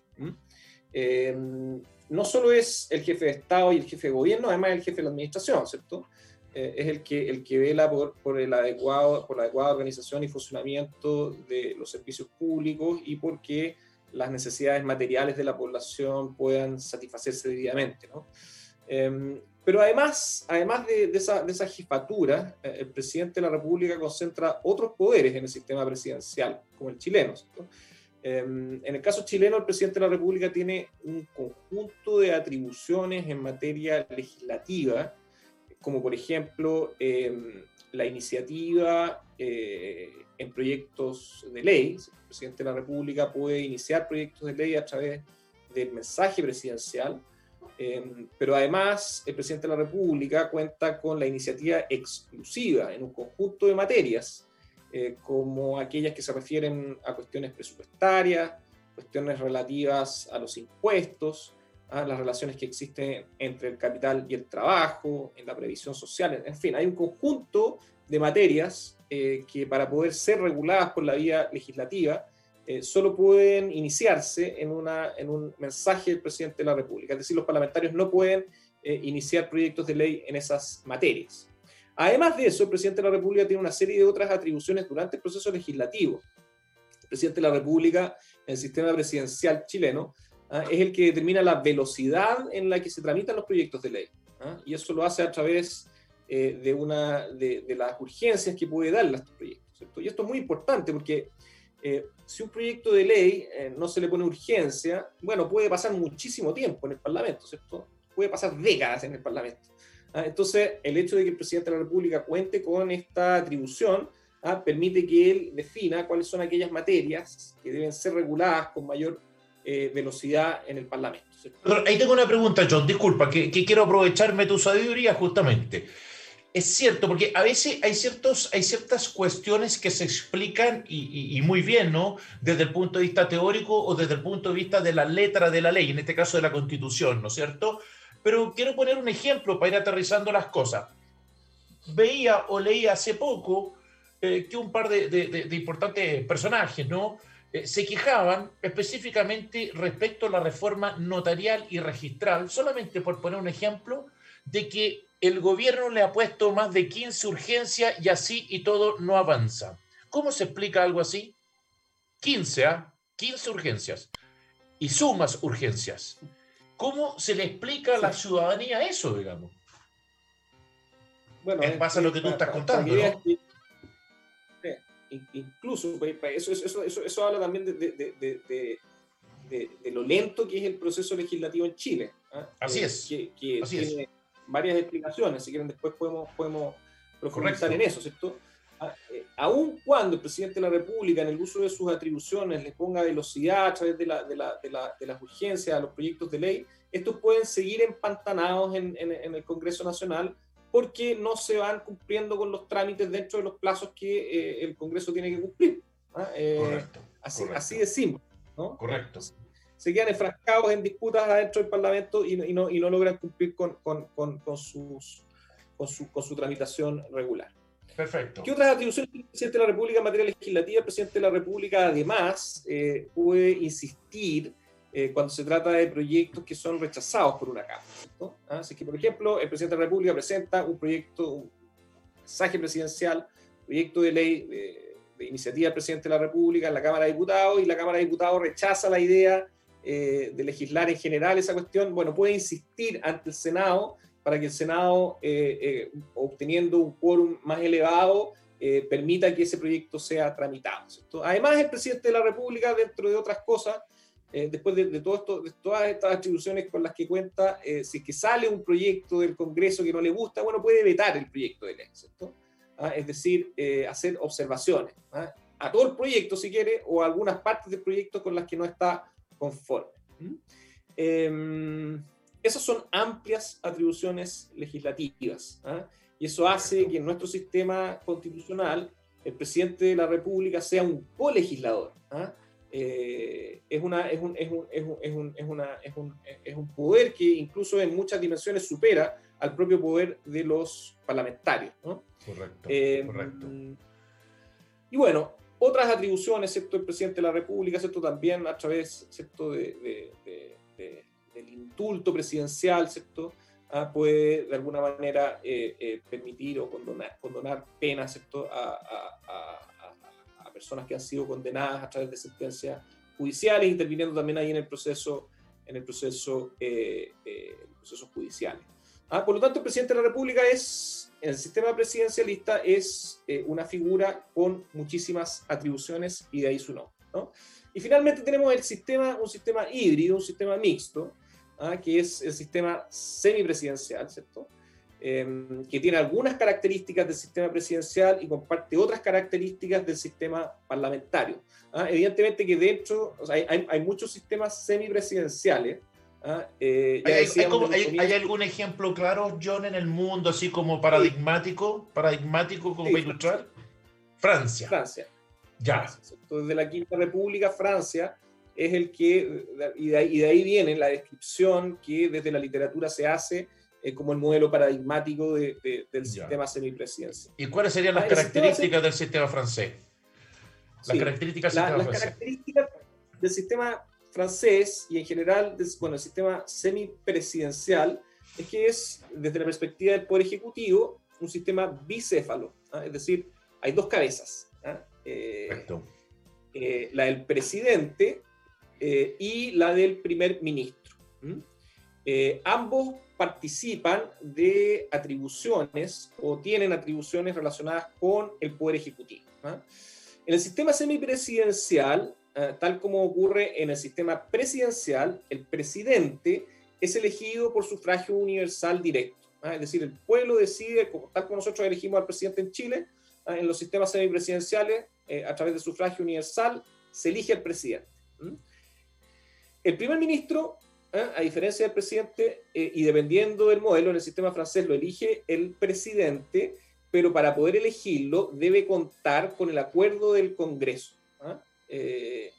Em, no solo es el jefe de Estado y el jefe de gobierno, además es el jefe de la administración, ¿cierto? Eh, es el que, el que vela por, el adecuado, por la adecuada organización y funcionamiento de los servicios públicos y porque las necesidades materiales de la población puedan satisfacerse debidamente. ¿no? Em, pero además, además de, esa, de esa, jefatura, eh, el presidente de la República concentra otros poderes en el sistema presidencial, como el chileno. Em, en el caso chileno, el presidente de la República tiene un conjunto de atribuciones en materia legislativa, como por ejemplo em, la iniciativa eh, en proyectos de ley. El presidente de la República puede iniciar proyectos de ley a través del mensaje presidencial Em, pero además, el presidente de la República cuenta con la iniciativa exclusiva en un conjunto de materias, eh, como aquellas que se refieren a cuestiones presupuestarias, cuestiones relativas a los impuestos, a las relaciones que existen entre el capital y el trabajo, en la previsión social, en fin, hay un conjunto de materias eh, que para poder ser reguladas por la vía legislativa eh, solo pueden iniciarse en, una, en un mensaje del presidente de la República. Es decir, los parlamentarios no pueden eh, iniciar proyectos de ley en esas materias. Además de eso, el presidente de la República tiene una serie de otras atribuciones durante el proceso legislativo. El presidente de la República, en el sistema presidencial chileno, ¿ah? es el que determina la velocidad en la que se tramitan los proyectos de ley. ¿ah? Y eso lo hace a través eh, de, una, de, las urgencias que puede darle a estos proyectos. Y esto es muy importante porque eh, si un proyecto de ley eh, no se le pone urgencia, bueno, puede pasar muchísimo tiempo en el Parlamento, ¿cierto? Puede pasar décadas en el Parlamento. ¿Ah? Entonces, el hecho de que el presidente de la República cuente con esta atribución ¿ah? permite que él defina cuáles son aquellas materias que deben ser reguladas con mayor eh, velocidad en el Parlamento. Ahí tengo una pregunta, John, disculpa, que, que quiero aprovecharme tu sabiduría justamente es cierto, porque a veces hay, ciertos, hay ciertas cuestiones que se explican y, muy bien, ¿no? Desde el punto de vista teórico o desde el punto de vista de la letra de la ley, en este caso de la Constitución, ¿no es cierto? Pero quiero poner un ejemplo para ir aterrizando las cosas. Veía o leía hace poco eh, que un par de, importantes personajes, ¿no? Eh, se quejaban específicamente respecto a la reforma notarial y registral, solamente por poner un ejemplo, de que el gobierno le ha puesto más de 15 urgencias y así y todo no avanza. ¿Cómo se explica algo así? 15, ¿ah? 15 urgencias y sumas urgencias. ¿Cómo se le explica a la ciudadanía eso, digamos? Bueno, pasa lo que tú estás contando, ¿no? incluso, pues, eso, eso, eso, eso, habla también de, de, de, lo lento que es el proceso legislativo en Chile. ¿ah? Así eh, es. Que, Así es varias explicaciones, si quieren después podemos, podemos profundizar en eso, ¿cierto? Eh, aun cuando el presidente de la República, en el uso de sus atribuciones, le ponga velocidad a través de, la, de, la, de, la, de las urgencias a los proyectos de ley, estos pueden seguir empantanados en, en, el Congreso Nacional porque no se van cumpliendo con los trámites dentro de los plazos que eh, el Congreso tiene que cumplir. ¿ah? Eh, correcto, así, así de simple. ¿no? Correcto se quedan enfrascados en disputas adentro del Parlamento y, no, y no, logran cumplir con, con, con, sus, con, su, con su tramitación regular. Perfecto. ¿Qué otras atribuciones tiene el presidente de la República en materia legislativa? El presidente de la República, además, eh, puede insistir eh, cuando se trata de proyectos que son rechazados por una Cámara. ¿Ah? Así que, por ejemplo, el presidente de la República presenta un proyecto, un mensaje presidencial, proyecto de ley de, de iniciativa del presidente de la República en la Cámara de Diputados y la Cámara de Diputados rechaza la idea eh, de legislar en general esa cuestión, bueno, puede insistir ante el Senado para que el Senado, eh, eh, obteniendo un quórum más elevado, permita que ese proyecto sea tramitado. Además, el presidente de la República, dentro de otras cosas, después de, todo esto, de todas estas atribuciones con las que cuenta, si es que sale un proyecto del Congreso que no le gusta, bueno, puede vetar el proyecto de ley, ¿Ah? es decir, hacer observaciones ¿ah? a todo el proyecto, si quiere, o a algunas partes del proyecto con las que no está conforme. Em, esas son amplias atribuciones legislativas. ¿ah? Y eso hace que en nuestro sistema constitucional el presidente de la República sea un colegislador. es, una, es, un, es, un, es, un, es, una, es, un, es un poder que incluso en muchas dimensiones supera al propio poder de los parlamentarios. Correcto, eh, correcto. Y bueno, otras atribuciones, excepto el presidente de la República, ¿cierto? también a través excepto de, del indulto presidencial, ¿cierto? Ah, puede de alguna manera eh, eh, permitir o condonar, condonar penas ¿cierto? A, a, a, personas que han sido condenadas a través de sentencias judiciales, interviniendo también ahí en el proceso, en el proceso, eh, procesos judiciales. Ah, por lo tanto, el presidente de la República es, en el sistema presidencialista, es una figura con muchísimas atribuciones y de ahí su nombre. ¿no? Y finalmente tenemos el sistema, un sistema híbrido, un sistema mixto, ¿ah? que es el sistema semipresidencial, ¿cierto? Em, que tiene algunas características del sistema presidencial y comparte otras características del sistema parlamentario. ¿ah? Evidentemente que dentro, o sea, hay, hay, muchos sistemas semipresidenciales. ¿ah? Eh, ¿Hay, ¿Hay, algún ejemplo claro, John, en el mundo, así como paradigmático, paradigmático como para ilustrar? Francia. Francia. Ya. Desde la Quinta República, Francia es el que, y de, ahí, viene la descripción que desde la literatura se hace eh, como el modelo paradigmático del sistema semipresidencial. ¿Y cuáles serían las características del sistema francés? Las características, del sistema las características del sistema francés y en general, bueno, el sistema semipresidencial es que es, desde la perspectiva del Poder Ejecutivo, un sistema bicéfalo, ¿ah? es decir, hay dos cabezas. ¿ah? Eh, eh, la del presidente eh, y la del primer ministro. Eh, ambos participan de atribuciones o tienen atribuciones relacionadas con el poder ejecutivo. ¿ah? En el sistema semipresidencial, ah, tal como ocurre en el sistema presidencial, el presidente es elegido por sufragio universal directo. ¿ah? Es decir, el pueblo decide, tal como nosotros elegimos al presidente en Chile, en los sistemas semipresidenciales, eh, a través de sufragio universal, se elige al presidente. El primer ministro, ¿eh? a diferencia del presidente, eh, y dependiendo del modelo, en el sistema francés lo elige el presidente, pero para poder elegirlo debe contar con el acuerdo del Congreso. ¿ah? Eh,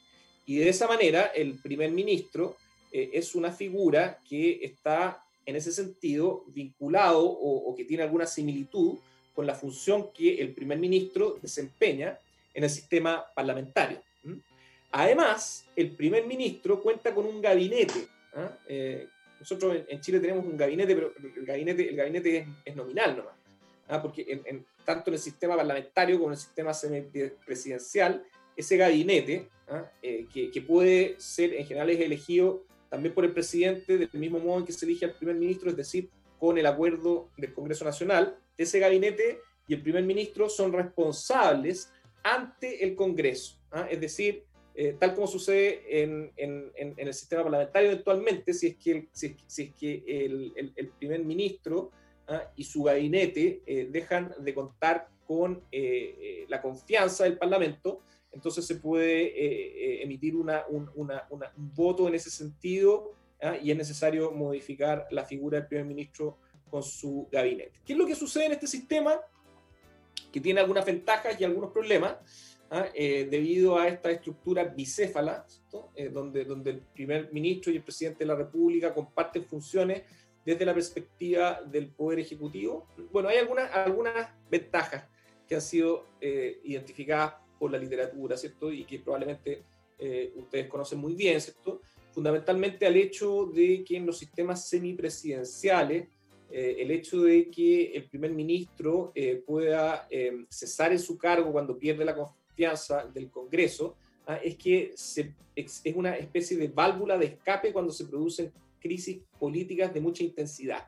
y de esa manera, el primer ministro es una figura que está en ese sentido vinculado o, que tiene alguna similitud con la función que el primer ministro desempeña en el sistema parlamentario. Además, el primer ministro cuenta con un gabinete. ¿ah? Eh, nosotros en, Chile tenemos un gabinete, pero el gabinete, el gabinete es, nominal nomás. ¿ah? Porque en, tanto en el sistema parlamentario como en el sistema presidencial, ese gabinete, ¿ah? eh, que, puede ser, en general es elegido también por el presidente del mismo modo en que se elige al primer ministro, es decir, con el acuerdo del Congreso Nacional, ese gabinete y el primer ministro son responsables ante el Congreso. Es decir, eh, tal como sucede en, el sistema parlamentario actualmente, si es que el, si, es que el, primer ministro ¿ah? y su gabinete eh, dejan de contar con eh, la confianza del Parlamento, entonces se puede emitir una, un, una, un, voto en ese sentido ¿ah? y es necesario modificar la figura del primer ministro con su gabinete. ¿Qué es lo que sucede en este sistema? Que tiene algunas ventajas y algunos problemas. ¿Ah? Eh, debido a esta estructura bicéfala, eh, donde, donde el primer ministro y el presidente de la República comparten funciones desde la perspectiva del Poder Ejecutivo. Bueno, hay algunas, algunas ventajas que han sido eh, identificadas por la literatura, ¿cierto? Y que probablemente ustedes conocen muy bien, ¿cierto? Fundamentalmente al hecho de que en los sistemas semipresidenciales, el hecho de que el primer ministro pueda cesar en su cargo cuando pierde la, del Congreso, ¿ah? es que es una especie de válvula de escape cuando se producen crisis políticas de mucha intensidad.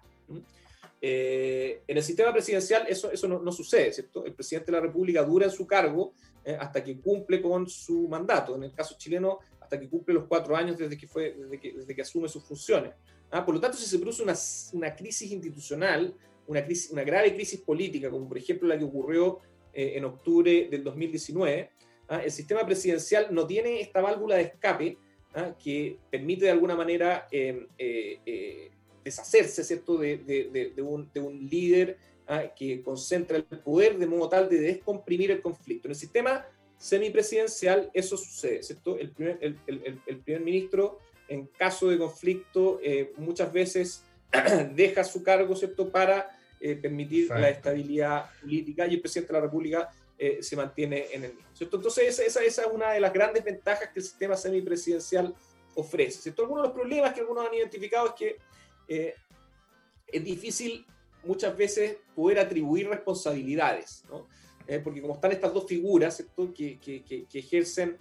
Eh, en el sistema presidencial eso, eso no, sucede, ¿cierto? El presidente de la República dura en su cargo eh, hasta que cumple con su mandato. En el caso chileno, hasta que cumple los cuatro años desde que, fue, desde que, desde que asume sus funciones. ¿ah? Por lo tanto, si se produce una, una crisis institucional, una, crisis, una grave crisis política, como por ejemplo la que ocurrió eh, en octubre del 2019, ¿ah? el sistema presidencial no tiene esta válvula de escape ¿ah? que permite de alguna manera em, eh, eh, deshacerse, ¿cierto?, de, de, un, un, líder ¿ah? que concentra el poder de modo tal de descomprimir el conflicto. En el sistema semipresidencial eso sucede, ¿cierto? El primer, el, el, el primer ministro, en caso de conflicto, eh, muchas veces deja su cargo, ¿cierto?, para eh, permitir la estabilidad política y el presidente de la República eh, se mantiene en el mismo. ¿cierto? Entonces, esa, esa, esa, es una de las grandes ventajas que el sistema semipresidencial ofrece. ¿cierto? Algunos de los problemas que algunos han identificado es que eh, es difícil muchas veces poder atribuir responsabilidades, ¿no? porque como están estas dos figuras ¿cierto? Que, que, que, ejercen,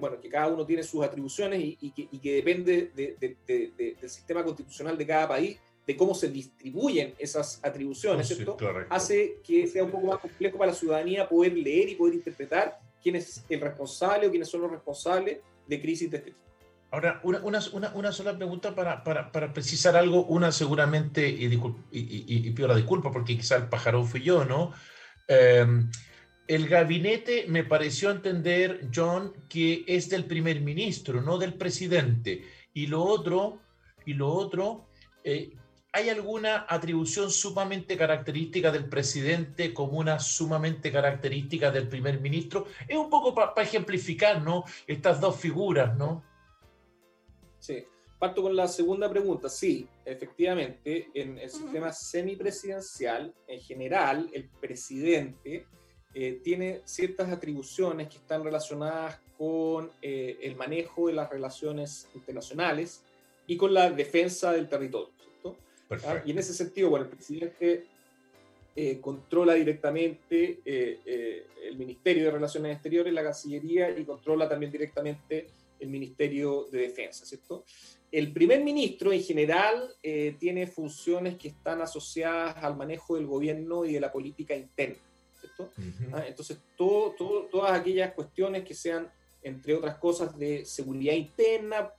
bueno, que cada uno tiene sus atribuciones y, y, que, y que, depende de, de, del sistema constitucional de cada país, de cómo se distribuyen esas atribuciones, ¿cierto? Hace que sea un poco más complejo para la ciudadanía poder leer y poder interpretar quién es el responsable o quiénes son los responsables de crisis de este tipo. Ahora, una, una, una, sola pregunta para, para, para, precisar algo, una seguramente, y, y, pido la disculpa porque quizá el pajarón fui yo, ¿no? Em, el gabinete me pareció entender, John, que es del primer ministro, no del presidente. Y lo otro, y lo otro, eh, ¿hay alguna atribución sumamente característica del presidente como una sumamente característica del primer ministro? Es un poco para ejemplificar, ¿no? Estas dos figuras, ¿no? Sí. Parto con la segunda pregunta. Sí, efectivamente, en el sistema semipresidencial, en general, el presidente eh, tiene ciertas atribuciones que están relacionadas con eh, el manejo de las relaciones internacionales y con la defensa del territorio. ¿Ah? Y en ese sentido, bueno, el presidente eh, controla directamente eh, eh, el Ministerio de Relaciones Exteriores, la Cancillería, y controla también directamente el Ministerio de Defensa, ¿cierto? El primer ministro en general tiene funciones que están asociadas al manejo del gobierno y de la política interna, ¿cierto? ¿Ah? Entonces, todo, todas aquellas cuestiones que sean, entre otras cosas, de seguridad interna,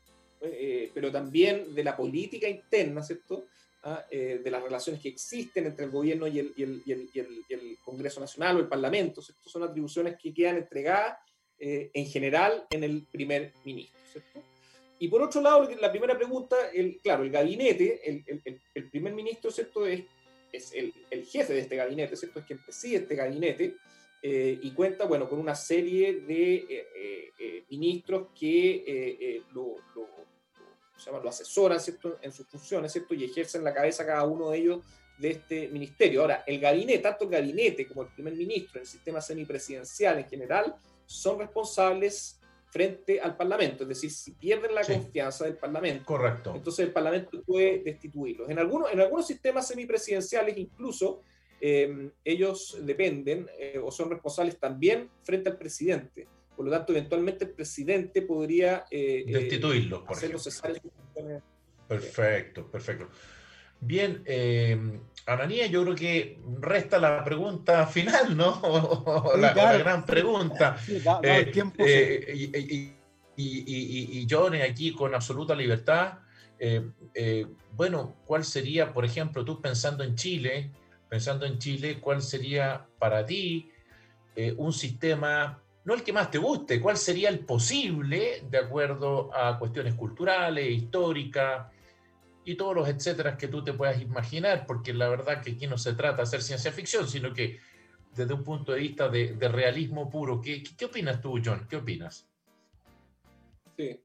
pero también de la política interna, ¿cierto? ¿Ah? Eh, de las relaciones que existen entre el gobierno y el, y el, y el, y el Congreso Nacional o el Parlamento. Estas son atribuciones que quedan entregadas eh, en general en el primer ministro. Y por otro lado, la primera pregunta, el, claro, el gabinete, el, primer ministro ¿cierto? es, es el, jefe de este gabinete, ¿cierto? es quien preside este gabinete. Eh, y cuenta bueno, con una serie de ministros que lo, se llama, lo asesoran ¿cierto? en sus funciones ¿cierto? y ejercen la cabeza cada uno de ellos de este ministerio. Ahora, el gabinete, tanto el gabinete como el primer ministro, el sistema semipresidencial en general, son responsables frente al Parlamento, es decir, si pierden la confianza del Parlamento, Correcto. entonces el Parlamento puede destituirlos. En algunos, en algunos sistemas semipresidenciales incluso eh, ellos dependen eh, o son responsables también frente al presidente. Por lo tanto, eventualmente el presidente podría eh, eh destituirlo, por ejemplo. Perfecto, perfecto. Bien, eh, Ananía, yo creo que resta la pregunta final, ¿no? la, gran pregunta. y, y, John aquí con absoluta libertad. Eh, eh, bueno, ¿cuál sería, por ejemplo, tú pensando en Chile, pensando en Chile, cuál sería para ti un sistema no el que más te guste, cuál sería el posible de acuerdo a cuestiones culturales, históricas y todos los etcétera que tú te puedas imaginar, porque la verdad que aquí no se trata de hacer ciencia ficción, sino que desde un punto de vista de, realismo puro. ¿Qué, ¿Qué, opinas tú, John? ¿Qué opinas? Sí.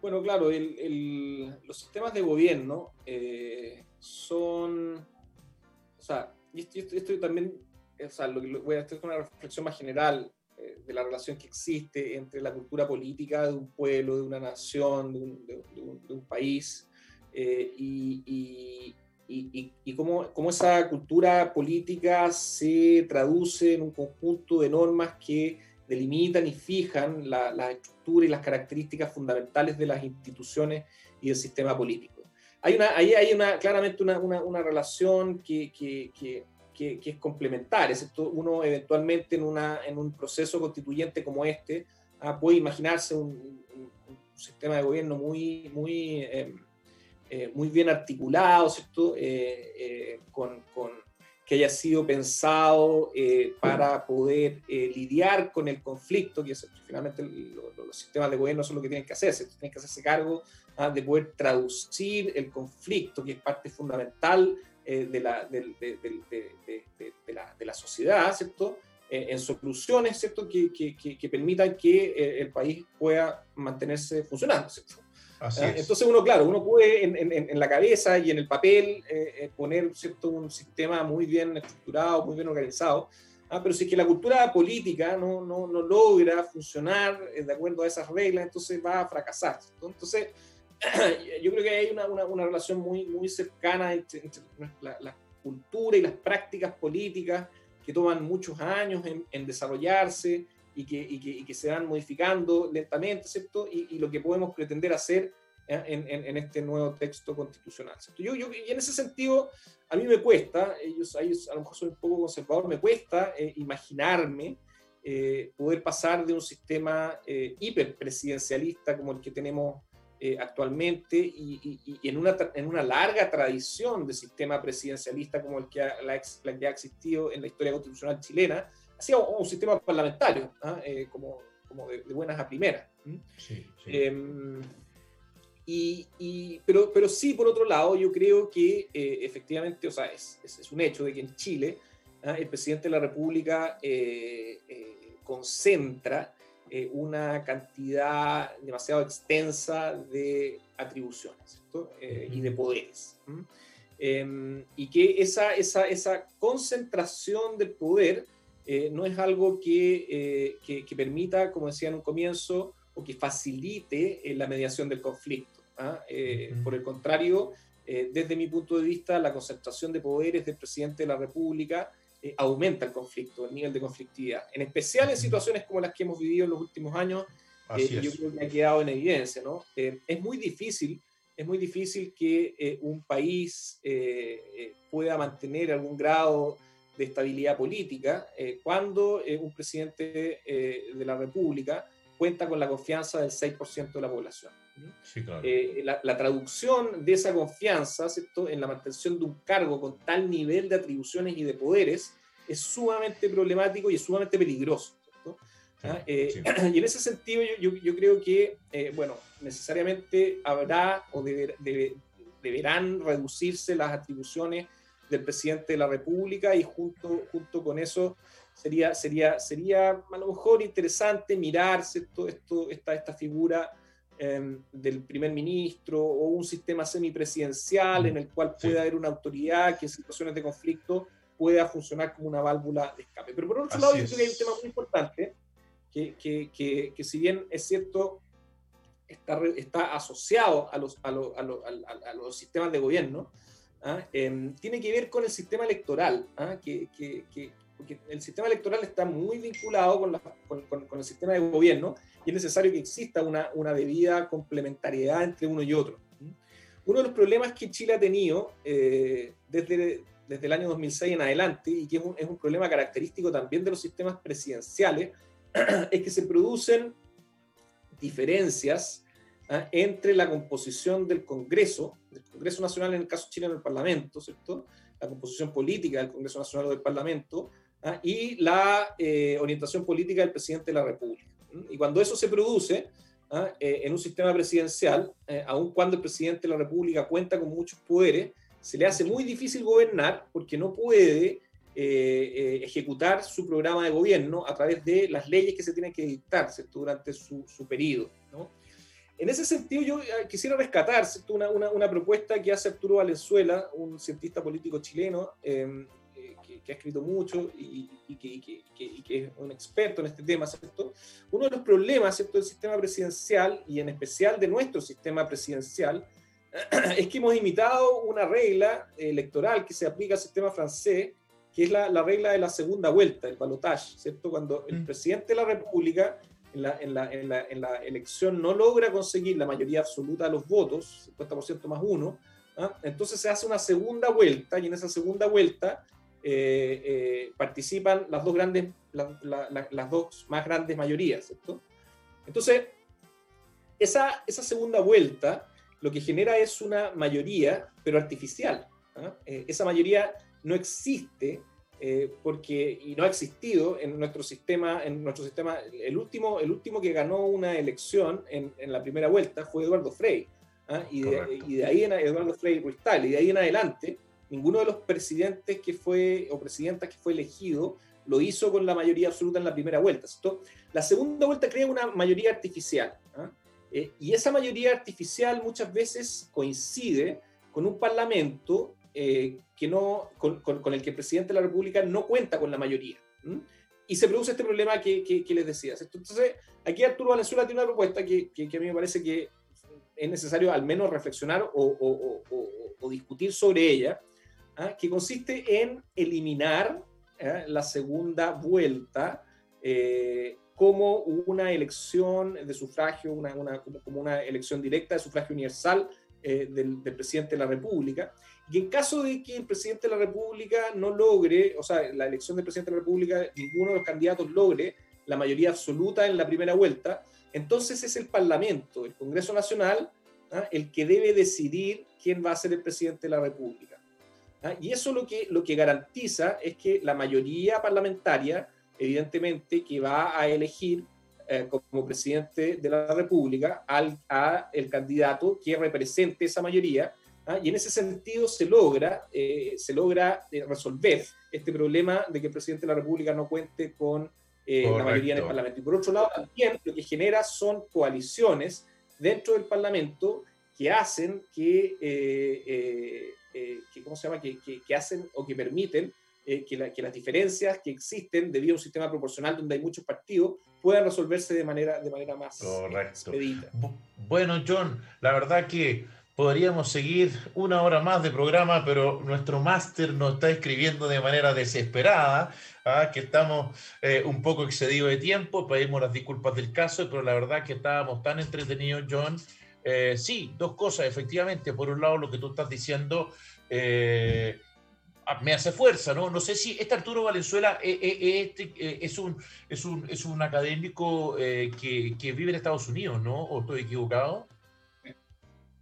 Bueno, claro, los sistemas de gobierno eh, son, o sea, y esto, también, o sea, lo, voy a hacer una reflexión más general de la relación que existe entre la cultura política de un pueblo, de una nación, de un, país, eh, y, y, y, cómo, cómo, esa cultura política se traduce en un conjunto de normas que delimitan y fijan la, la estructura y las características fundamentales de las instituciones y del sistema político. Hay una, ahí hay una, claramente una, una, una relación que, que, que que, es complementaria. Uno eventualmente en, una, en un proceso constituyente como este ah, puede imaginarse un, sistema de gobierno muy, muy, em, eh, muy bien articulado, ¿cierto? Eh, eh, con, con, que haya sido pensado eh, para poder eh, lidiar con el conflicto, que es, finalmente los sistemas de gobierno son lo que tienen que hacerse, tienen que hacerse cargo ¿ah? de poder traducir el conflicto, que es parte fundamental eh, de, la, de, la, de, la, sociedad, ¿cierto? en soluciones, ¿cierto? Que, que, que, permitan que el país pueda mantenerse funcionando, ¿cierto? Entonces uno, claro, uno puede en, la cabeza y en el papel eh, eh, poner ¿cierto? un sistema muy bien estructurado, muy bien organizado, ¿ah? pero si es que la cultura política no, no, no logra funcionar eh, de acuerdo a esas reglas, entonces va a fracasar. Entonces, yo creo que hay una, una, una relación muy, muy cercana entre, la, cultura y las prácticas políticas que toman muchos años en, en desarrollarse, y que, y que, se van modificando lentamente, ¿cierto? Y, lo que podemos pretender hacer ¿eh? en, en, este nuevo texto constitucional. ¿cierto? Yo, yo, y en ese sentido, a mí me cuesta, ellos, ellos a lo mejor soy un poco conservador, me cuesta eh, imaginarme eh, poder pasar de un sistema hiperpresidencialista como el que tenemos actualmente y, y, en, una, en una larga tradición de sistema presidencialista como el que la, la que ha existido en la historia constitucional chilena, hacía un, sistema parlamentario, ¿ah? eh, como, como de, buenas a primeras. Em, y, pero, pero sí, por otro lado, yo creo que eh, efectivamente, o sea, es, es, un hecho de que en Chile ¿ah? el presidente de la República eh, concentra una cantidad demasiado extensa de atribuciones y de poderes. Em, y que esa, esa, esa concentración del poder eh, no es algo eh, que, que, permita, como decía en un comienzo, o que facilite eh, la mediación del conflicto. ¿ah? Por el contrario, desde mi punto de vista, la concentración de poderes del presidente de la República aumenta el conflicto, el nivel de conflictividad, en especial en situaciones como las que hemos vivido en los últimos años, yo creo que ha quedado en evidencia. ¿no? es muy difícil es muy difícil que un país pueda mantener algún grado de estabilidad política eh, cuando eh, un presidente eh, de la República cuenta con la confianza del 6% de la población. Sí, claro. la, traducción de esa confianza en la mantención de un cargo con tal nivel de atribuciones y de poderes es sumamente problemático y es sumamente peligroso. ¿Ah? Y en ese sentido yo, yo, creo que, bueno, necesariamente habrá o deberán reducirse las atribuciones del presidente de la República y junto, junto con eso sería, sería, sería a lo mejor interesante mirarse esto, esto, esta, esta figura em, del primer ministro o un sistema semipresidencial en el cual pueda haber una autoridad que en situaciones de conflicto pueda funcionar como una válvula de escape. Pero por otro lado, yo creo que hay un tema muy importante que, que, que, si bien es cierto, está, está asociado a los, a, los, a, los, a los sistemas de gobierno, ¿ah? Em, tiene que ver con el sistema electoral, ¿ah? que, que, que, porque el sistema electoral está muy vinculado con, la, con, con, el sistema de gobierno y es necesario que exista una, una debida complementariedad entre uno y otro. Uno de los problemas que Chile ha tenido eh, desde, desde el año 2006 en adelante, y que es un, es un problema característico también de los sistemas presidenciales, es que se producen diferencias ¿ah? entre la composición del Congreso, del Congreso Nacional en el caso chileno, el Parlamento, ¿cierto? La composición política del Congreso Nacional o del Parlamento, ¿ah? y la eh, orientación política del presidente de la República. Y cuando eso se produce ¿ah? eh, en un sistema presidencial, eh, aun cuando el presidente de la República cuenta con muchos poderes, se le hace muy difícil gobernar porque no puede ejecutar su programa de gobierno a través de las leyes que se tienen que dictar durante su, su periodo. ¿no? En ese sentido, yo eh, quisiera rescatar una, una, una, propuesta que hace Arturo Valenzuela, un cientista político chileno eh, que, ha escrito mucho y, que, que, es un experto en este tema. ¿cierto? Uno de los problemas ¿cierto? del sistema presidencial y en especial de nuestro sistema presidencial es que hemos imitado una regla electoral que se aplica al sistema francés, que es la, la regla de la segunda vuelta, el balotage, ¿cierto? Cuando el mm. presidente de la República en la, en, la, en, la, en la, elección no logra conseguir la mayoría absoluta de los votos, 50% más uno, ¿ah? entonces se hace una segunda vuelta y en esa segunda vuelta eh, eh, participan las dos, grandes, las dos más grandes mayorías. ¿cierto? Entonces, esa, esa segunda vuelta lo que genera es una mayoría, pero artificial. ¿ah? Eh, esa mayoría no existe porque, y no ha existido en nuestro sistema, en nuestro sistema el, último, el último que ganó una elección en, en la primera vuelta fue Eduardo Frey, ¿ah? y, de, y, de, ahí en Eduardo Frei Ruistal, y de ahí en adelante, ninguno de los presidentes que fue, o presidentas que fue elegido, lo hizo con la mayoría absoluta en la primera vuelta. La segunda vuelta crea una mayoría artificial. ¿ah? Eh, y esa mayoría artificial muchas veces coincide con un parlamento eh, que no, con, con, el que el presidente de la República no cuenta con la mayoría. Y se produce este problema que, que, les decía. Entonces, aquí Arturo Valenzuela tiene una propuesta que, que, a mí me parece que es necesario al menos reflexionar o, o, discutir sobre ella, ¿ah? que consiste en eliminar ¿eh? la segunda vuelta eh, como una elección de sufragio, una, una, como una elección directa de sufragio universal eh, del, del, presidente de la República. Y en caso de que el presidente de la República no logre, o sea, la elección del presidente de la República, ninguno de los candidatos logre la mayoría absoluta en la primera vuelta, entonces es el Parlamento, el Congreso Nacional, ¿ah? el que debe decidir quién va a ser el presidente de la República. ¿Ah? Y eso lo que, lo que garantiza es que la mayoría parlamentaria, evidentemente, que va a elegir eh, como presidente de la República al a el candidato que represente esa mayoría, ¿ah? y en ese sentido se logra, eh, se logra eh, resolver este problema de que el presidente de la República no cuente con eh, la mayoría en el Parlamento. Y por otro lado, también lo que genera son coaliciones dentro del Parlamento que hacen que, eh, eh, que ¿cómo se llama? Que, que, hacen o que permiten que, la, que, las diferencias que existen debido a un sistema proporcional donde hay muchos partidos puedan resolverse de manera, de manera más expedita. Bueno, John, la verdad que Podríamos seguir una hora más de programa, pero nuestro máster nos está escribiendo de manera desesperada, ¿ah? que estamos eh, un poco excedidos de tiempo, pedimos las disculpas del caso, pero la verdad que estábamos tan entretenidos, John. Eh, sí, dos cosas, efectivamente. Por un lado, lo que tú estás diciendo eh, me hace fuerza, ¿no? No sé si este Arturo Valenzuela este, es, un, es, un, es un académico que, que vive en Estados Unidos, ¿no? ¿O estoy equivocado?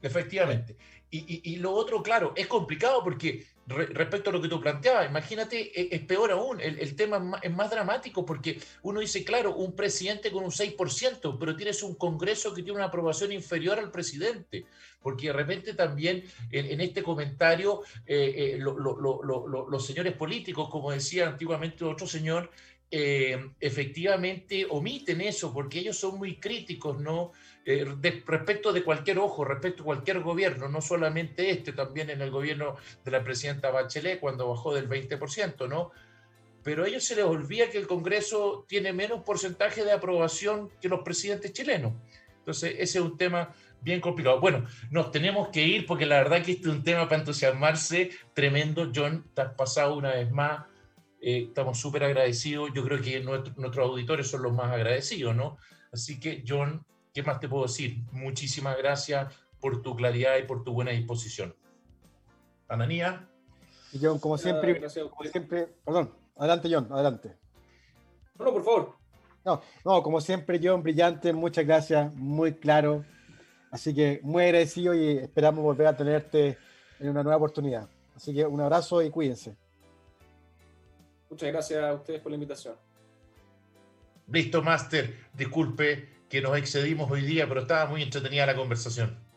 Efectivamente. Y, lo otro, claro, es complicado porque respecto a lo que tú planteabas, imagínate, e, es, peor aún, el, tema es más, dramático porque uno dice, claro, un presidente con un 6%, pero tienes un Congreso que tiene una aprobación inferior al presidente, porque de repente también en, este comentario eh, eh, los señores políticos, como decía antiguamente otro señor, eh, efectivamente omiten eso porque ellos son muy críticos, ¿no? Respecto de cualquier ojo, respecto a cualquier gobierno, no solamente este, también en el gobierno de la presidenta Bachelet cuando bajó del 20%, ¿no? Pero a ellos se les olvida que el Congreso tiene menos porcentaje de aprobación que los presidentes chilenos. Entonces, ese es un tema bien complicado. Bueno, nos tenemos que ir porque la verdad que este es un tema para entusiasmarse tremendo. John, te has pasado una vez más. Eh, estamos súper agradecidos. Yo creo que nuestros auditores son los más agradecidos, ¿no? Así que, John, ¿Qué más te puedo decir? Muchísimas gracias por tu claridad y por tu buena disposición. Ananía. Y John, como siempre, siempre, perdón, adelante John, adelante. No, no, por favor. No, no, como siempre, John, brillante, muchas gracias, muy claro. Así que muy agradecido y esperamos volver a tenerte en una nueva oportunidad. Así que un abrazo y cuídense. Muchas gracias a ustedes por la invitación. Listo, Master. Disculpe que nos excedimos hoy día, pero estaba muy entretenida la conversación.